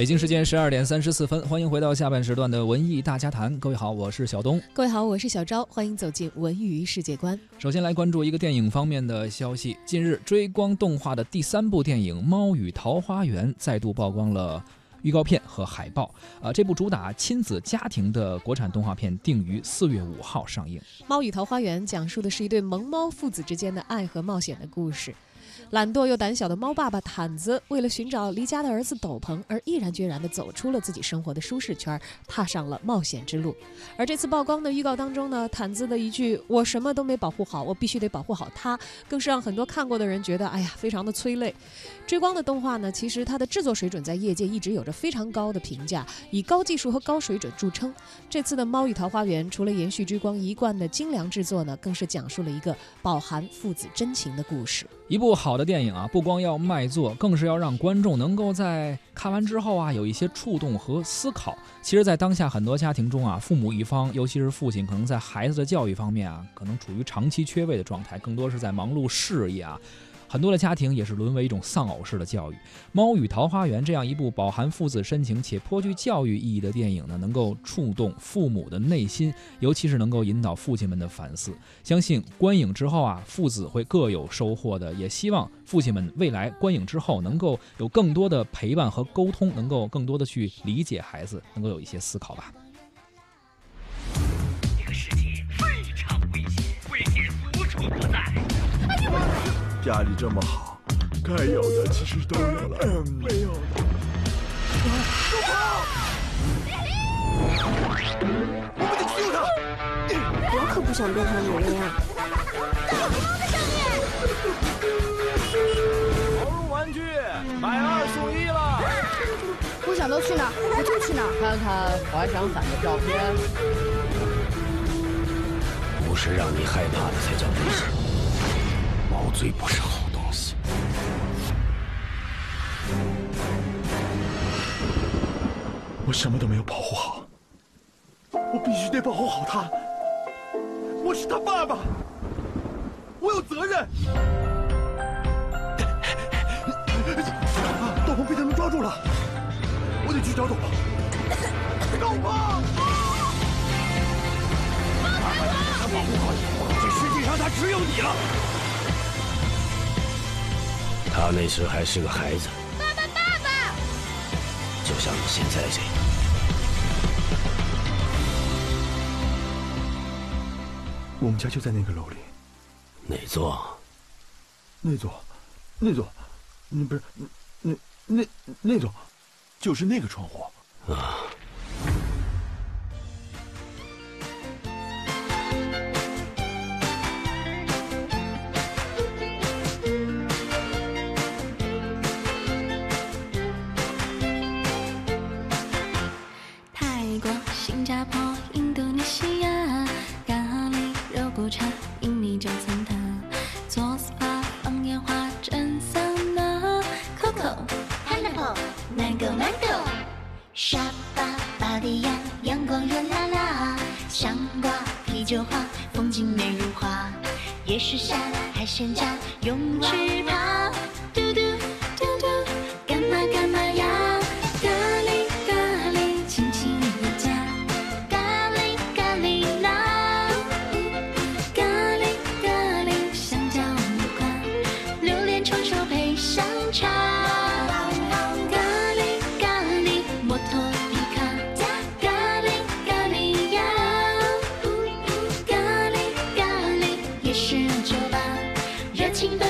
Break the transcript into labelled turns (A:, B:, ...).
A: 北京时间十二点三十四分，欢迎回到下半时段的文艺大家谈。各位好，我是小东。
B: 各位好，我是小昭。欢迎走进文娱世界观。
A: 首先来关注一个电影方面的消息。近日，追光动画的第三部电影《猫与桃花源》再度曝光了预告片和海报。呃，这部主打亲子家庭的国产动画片定于四月五号上映。
B: 《猫与桃花源》讲述的是一对萌猫父子之间的爱和冒险的故事。懒惰又胆小的猫爸爸毯子，为了寻找离家的儿子斗篷，而毅然决然地走出了自己生活的舒适圈，踏上了冒险之路。而这次曝光的预告当中呢，毯子的一句“我什么都没保护好，我必须得保护好他”，更是让很多看过的人觉得，哎呀，非常的催泪。追光的动画呢，其实它的制作水准在业界一直有着非常高的评价，以高技术和高水准著称。这次的《猫与桃花源》，除了延续追光一贯的精良制作呢，更是讲述了一个饱含父子真情的故事。
A: 一部好的电影啊，不光要卖座，更是要让观众能够在看完之后啊，有一些触动和思考。其实，在当下很多家庭中啊，父母一方，尤其是父亲，可能在孩子的教育方面啊，可能处于长期缺位的状态，更多是在忙碌事业啊。很多的家庭也是沦为一种丧偶式的教育。《猫与桃花源》这样一部饱含父子深情且颇具教育意义的电影呢，能够触动父母的内心，尤其是能够引导父亲们的反思。相信观影之后啊，父子会各有收获的。也希望父亲们未来观影之后，能够有更多的陪伴和沟通，能够更多的去理解孩子，能够有一些思考吧。
C: 家里这么好，该有的其实都有了。没有。
D: 住口！
C: 我们得救他！
D: 我可不想变成你那样。
E: 大猫的声音。
F: 毛绒玩具买二送一了。
D: 我想到去哪我就去哪。
G: 看看滑翔伞的照片。
H: 不是让你害怕的才叫危险。毛最不是好东西。
C: 我什么都没有保护好，我必须得保护好他。我是他爸爸，我有责任。斗篷被他们抓住了，我得去找斗篷。斗篷！
H: 放开我他保护好你，这世界上他只有你了。他那时还是个孩子，
E: 爸爸，爸爸，
H: 就像你现在这样。
C: 我们家就在那个楼里，
H: 哪座？
C: 那座，那座，那不是，那那那座，就是那个窗户。啊。
E: Mango Mango，沙巴巴迪亚阳光热辣辣，香瓜啤酒花风景美如画，夜市下海鲜架泳池趴。
I: 情奔放。